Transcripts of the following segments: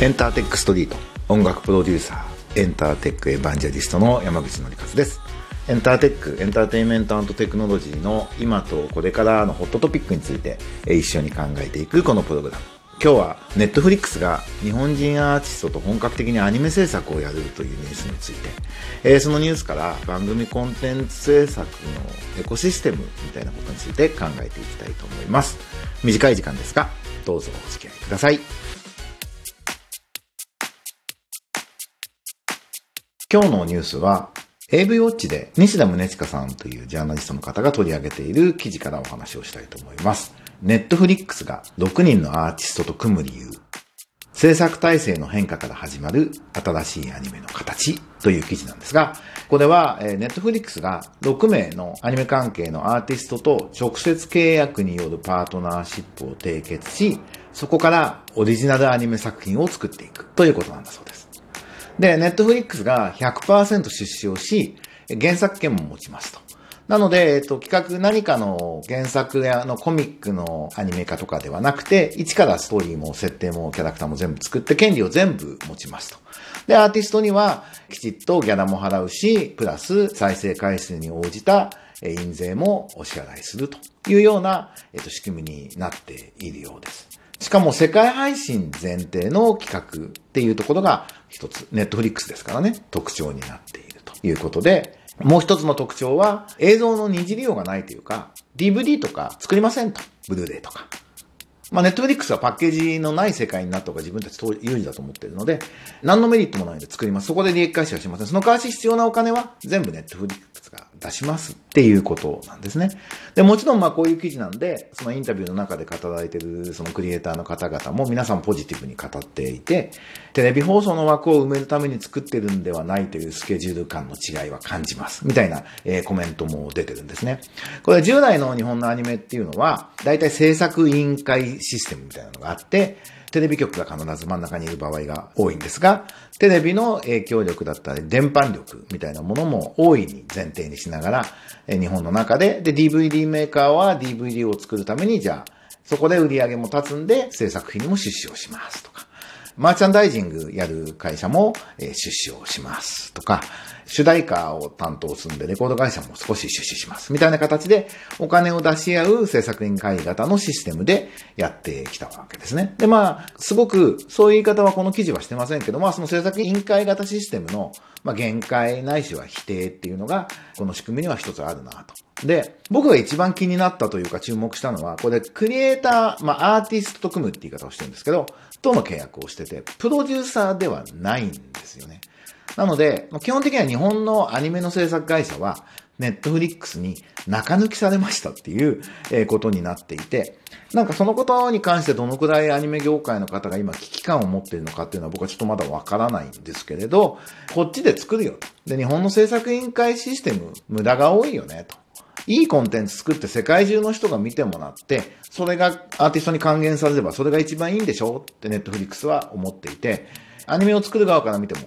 エンターテックストリート。音楽プロデューサーエンターテックエヴァンジェリストの山口哲一です。エンターテックエンターテインメントテクノロジーの今とこれからのホットトピックについて一緒に考えていくこのプログラム。今日はネットフリックスが日本人アーティストと本格的にアニメ制作をやるというニュースについて、えー、そのニュースから番組コンテンツ制作のエコシステムみたいなことについて考えていきたいと思います。短い時間ですがどうぞお付き合いください。今日のニュースは AV ウォッチで西田宗近さんというジャーナリストの方が取り上げている記事からお話をしたいと思います。ネットフリックスが6人のアーティストと組む理由。制作体制の変化から始まる新しいアニメの形という記事なんですが、これは、ネットフリックスが6名のアニメ関係のアーティストと直接契約によるパートナーシップを締結し、そこからオリジナルアニメ作品を作っていくということなんだそうです。で、ネットフリックスが100%出資をし、原作権も持ちますと。なので、えっと、企画何かの原作やのコミックのアニメ化とかではなくて、一からストーリーも設定もキャラクターも全部作って権利を全部持ちますと。で、アーティストにはきちっとギャラも払うし、プラス再生回数に応じた印税もお支払いするというような、えっと、仕組みになっているようです。しかも世界配信前提の企画っていうところが一つ、ネットフリックスですからね、特徴になっているということで、もう一つの特徴は映像の二次利用がないというか、DVD とか作りませんと。ブルーレイとか。まあ、ネットフリックスはパッケージのない世界になった方が自分たち有利だと思ってるので、何のメリットもないので作ります。そこで利益回収はしません。その代わし必要なお金は全部ネットフリックスが出しますっていうことなんですね。で、もちろんまあこういう記事なんで、そのインタビューの中で語られてるそのクリエイターの方々も皆さんポジティブに語っていて、テレビ放送の枠を埋めるために作ってるんではないというスケジュール感の違いは感じます。みたいな、えー、コメントも出てるんですね。これ従来の日本のアニメっていうのは、だいたい制作委員会システムみたいなのがあって、テレビ局が必ず真ん中にいる場合が多いんですが、テレビの影響力だったり、電波力みたいなものも大いに前提にしながら、日本の中で、で、DVD メーカーは DVD を作るために、じゃあ、そこで売り上げも立つんで、制作費にも出資をしますとか。マーチャンダイジングやる会社も、出資をしますとか、主題歌を担当するんで、レコード会社も少し出資します。みたいな形で、お金を出し合う制作委員会型のシステムでやってきたわけですね。で、まあ、すごく、そういう言い方はこの記事はしてませんけど、まあ、その制作委員会型システムの、ま、限界ないしは否定っていうのが、この仕組みには一つあるなと。で、僕が一番気になったというか注目したのは、これクリエイター、まあアーティストと組むって言い方をしてるんですけど、との契約をしてて、プロデューサーではないんですよね。なので、基本的には日本のアニメの制作会社は、ネットフリックスに中抜きされましたっていうことになっていて、なんかそのことに関してどのくらいアニメ業界の方が今危機感を持っているのかっていうのは僕はちょっとまだわからないんですけれど、こっちで作るよ。で、日本の制作委員会システム無駄が多いよねと。いいコンテンツ作って世界中の人が見てもらって、それがアーティストに還元されればそれが一番いいんでしょ？ってネットフリックスは思っていて、アニメを作る側から見ても、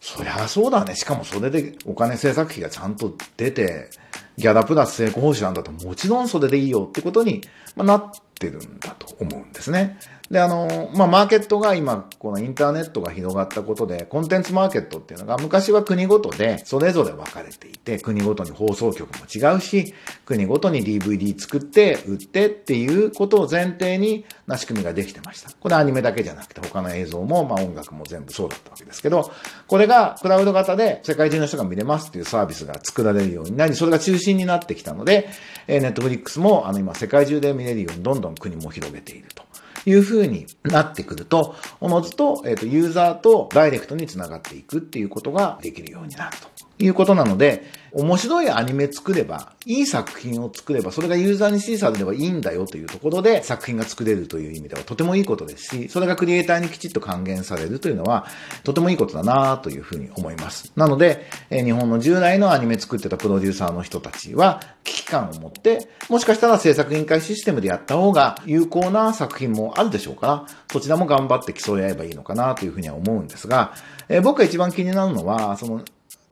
そりゃそうだね。しかもそれでお金制作費がちゃんと出て、ギャラプラス成功報酬なんだともちろんそれでいいよってことになってるんだと思うんですね。で、あの、まあ、マーケットが今、このインターネットが広がったことで、コンテンツマーケットっていうのが昔は国ごとでそれぞれ分かれていて、国ごとに放送局も違うし、国ごとに DVD 作って売ってっていうことを前提にな仕組みができてました。これアニメだけじゃなくて他の映像も、まあ、音楽も全部そうだったわけですけど、これがクラウド型で世界中の人が見れますっていうサービスが作られるようになり、それが中心になってきたので、えネットフリックスもあの今世界中で見れるようにどんどん国も広げていると。いう風になってくると、おのずと、えっ、と、ユーザーとダイレクトにつながっていくっていうことができるようになると。いうことなので、面白いアニメ作れば、いい作品を作れば、それがユーザーに支持されればいいんだよというところで作品が作れるという意味ではとてもいいことですし、それがクリエイターにきちっと還元されるというのは、とてもいいことだなというふうに思います。なので、え日本の従来のアニメ作ってたプロデューサーの人たちは、危感を持って、もしかしたら制作委員会システムでやった方が有効な作品もあるでしょうから、そちらも頑張って競い合えばいいのかなというふうには思うんですが、え僕が一番気になるのは、その、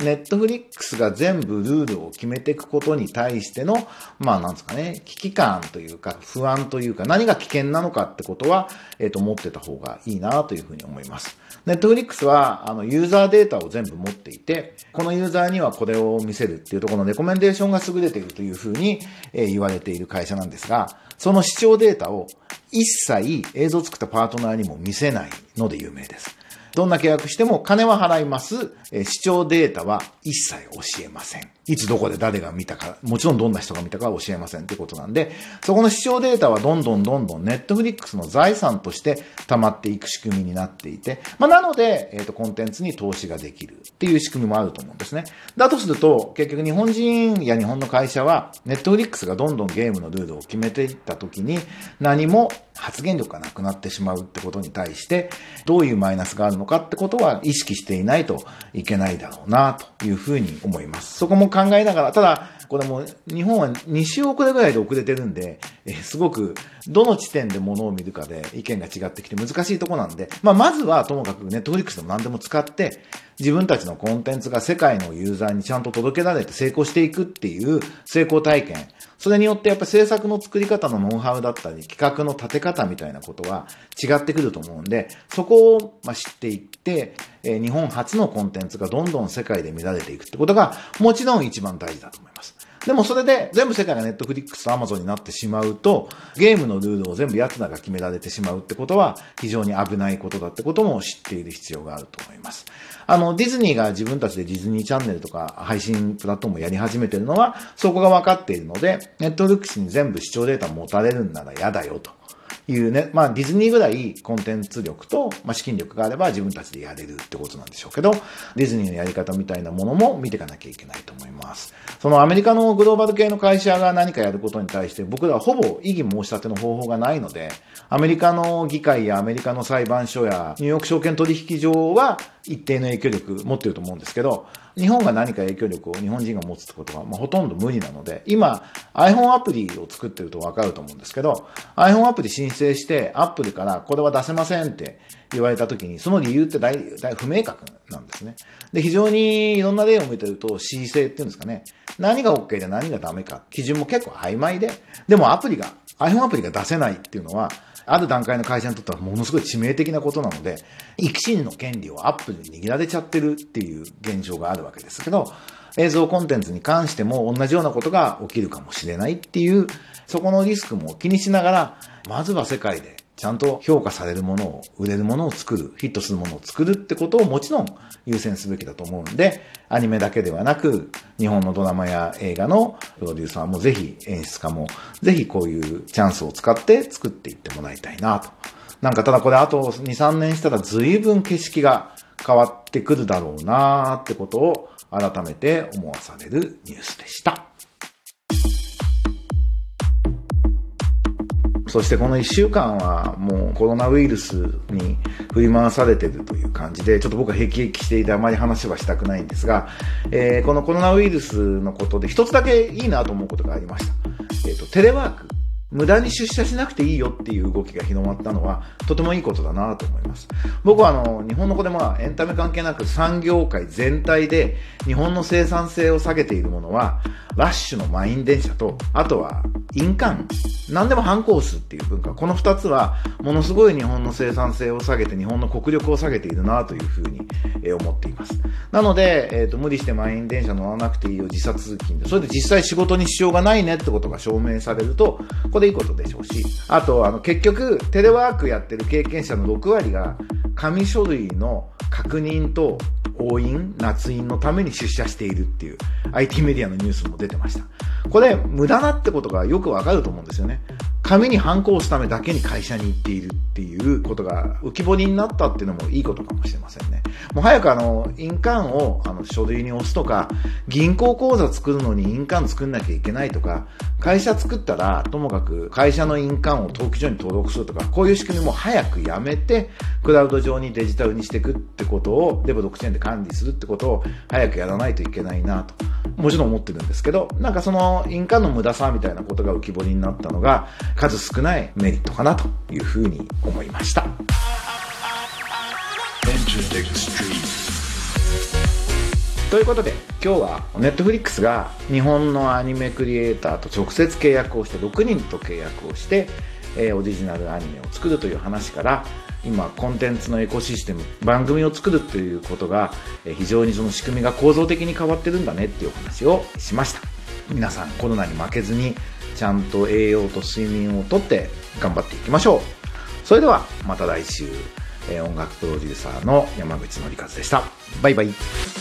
ネットフリックスが全部ルールを決めていくことに対しての、まあなんですかね、危機感というか、不安というか、何が危険なのかってことは、えっ、ー、と、持ってた方がいいなというふうに思います。ネットフリックスは、あの、ユーザーデータを全部持っていて、このユーザーにはこれを見せるっていうところのレコメンデーションが優れているというふうに、えー、言われている会社なんですが、その視聴データを一切映像作ったパートナーにも見せないので有名です。どんな契約しても金は払います。え視聴データは一切教えません。いつどこで誰が見たか、もちろんどんな人が見たかは教えませんってことなんで、そこの視聴データはどんどんどんどんネットフリックスの財産として溜まっていく仕組みになっていて、まあ、なので、えっ、ー、と、コンテンツに投資ができるっていう仕組みもあると思うんですね。だとすると、結局日本人や日本の会社は、ネットフリックスがどんどんゲームのルールを決めていった時に、何も発言力がなくなってしまうってことに対して、どういうマイナスがあるのかってことは意識していないといけないだろうな、というふうに思います。そこも考えながら、ただ、これも日本は2週遅れぐらいで遅れてるんで、えすごくどの地点で物を見るかで意見が違ってきて難しいとこなんで、まあ、まずはともかくネットフリックスでも何でも使って、自分たちのコンテンツが世界のユーザーにちゃんと届けられて成功していくっていう成功体験。それによってやっぱ制作の作り方のノウハウだったり、企画の立て方みたいなことは違ってくると思うんで、そこをま知っていって、え日本初のコンテンツがどんどん世界で見られていくってことが、もちろん一番大事だと思います。でもそれで全部世界がネットフリックスとアマゾンになってしまうと、ゲームのルールを全部奴らが決められてしまうってことは非常に危ないことだってことも知っている必要があると思います。あの、ディズニーが自分たちでディズニーチャンネルとか配信プラットフォームをやり始めてるのは、そこがわかっているので、ネットフリックスに全部視聴データ持たれるんなら嫌だよと。いうね、まあディズニーぐらいコンテンツ力と、まあ、資金力があれば自分たちでやれるってことなんでしょうけど、ディズニーのやり方みたいなものも見ていかなきゃいけないと思います。そのアメリカのグローバル系の会社が何かやることに対して僕らはほぼ異議申し立ての方法がないので、アメリカの議会やアメリカの裁判所やニューヨーク証券取引所は一定の影響力持ってると思うんですけど、日本が何か影響力を日本人が持つってことは、まあ、ほとんど無理なので、今 iPhone アプリを作ってるとわかると思うんですけど、iPhone アプリ申請して Apple からこれは出せませんって言われた時に、その理由って大大不明確なんですね。で、非常にいろんな例を見てると、恣意性っていうんですかね。何が OK で何がダメか、基準も結構曖昧で、でもアプリが、iPhone アプリが出せないっていうのは、ある段階の会社にとってはものすごい致命的なことなので、育心の権利をアップルに握られちゃってるっていう現象があるわけですけど、映像コンテンツに関しても同じようなことが起きるかもしれないっていう、そこのリスクも気にしながら、まずは世界でちゃんと評価されるものを、売れるものを作る、ヒットするものを作るってことをもちろん優先すべきだと思うんで、アニメだけではなく、日本のドラマや映画のプロデューサーもぜひ演出家も、ぜひこういうチャンスを使って作っていってもらいたいなと。なんかただこれあと2、3年したら随分景色が変わってくるだろうなってことを改めて思わされるニュースでした。そしてこの1週間はもうコロナウイルスに振り回されてるという感じで、ちょっと僕は辟易していてあまり話はしたくないんですが、えー、このコロナウイルスのことで一つだけいいなと思うことがありました。えっ、ー、と、テレワーク。無駄に出社しなくていいよっていう動きが広まったのは、とてもいいことだなと思います。僕はあの、日本の子でもエンタメ関係なく産業界全体で日本の生産性を下げているものは、ラッシュの満員電車と、あとは印鑑。何でも反抗数っていう文化。この二つは、ものすごい日本の生産性を下げて、日本の国力を下げているなというふうに思っています。なので、えっ、ー、と、無理して満員電車乗らなくていいよ、時差通勤で。それで実際仕事に支障がないねってことが証明されると、これいいことでしょうし、あと、あの、結局、テレワークやってる経験者の6割が、紙書類の確認と応印、夏印のために出社しているっていう IT メディアのニュースも出てました。これ、無駄なってことがよくわかると思うんですよね。紙に反抗すためだけに会社に行っているっていうことが浮き彫りになったっていうのもいいことかもしれませんね。もう早くあの、印鑑をあの書類に押すとか、銀行口座作るのに印鑑作んなきゃいけないとか、会社作ったらともかく会社の印鑑を登記所に登録するとか、こういう仕組みも早くやめて、クラウド上にデジタルにしていくってことを、デブ6チェーンで管理するってことを早くやらないといけないなと。もちろん思ってるんですけど、なんかその印鑑の無駄さみたいなことが浮き彫りになったのが、数少ないメリットかなというふうに思いました。ということで今日はネットフリックスが日本のアニメクリエイターと直接契約をして6人と契約をして、えー、オリジナルアニメを作るという話から今コンテンツのエコシステム番組を作るということが非常にその仕組みが構造的に変わってるんだねっていうお話をしました。皆さんコロナに負けずにちゃんと栄養と睡眠をとって頑張っていきましょう。それではまた来週。音楽プロデューサーの山口のりかずでした。バイバイ。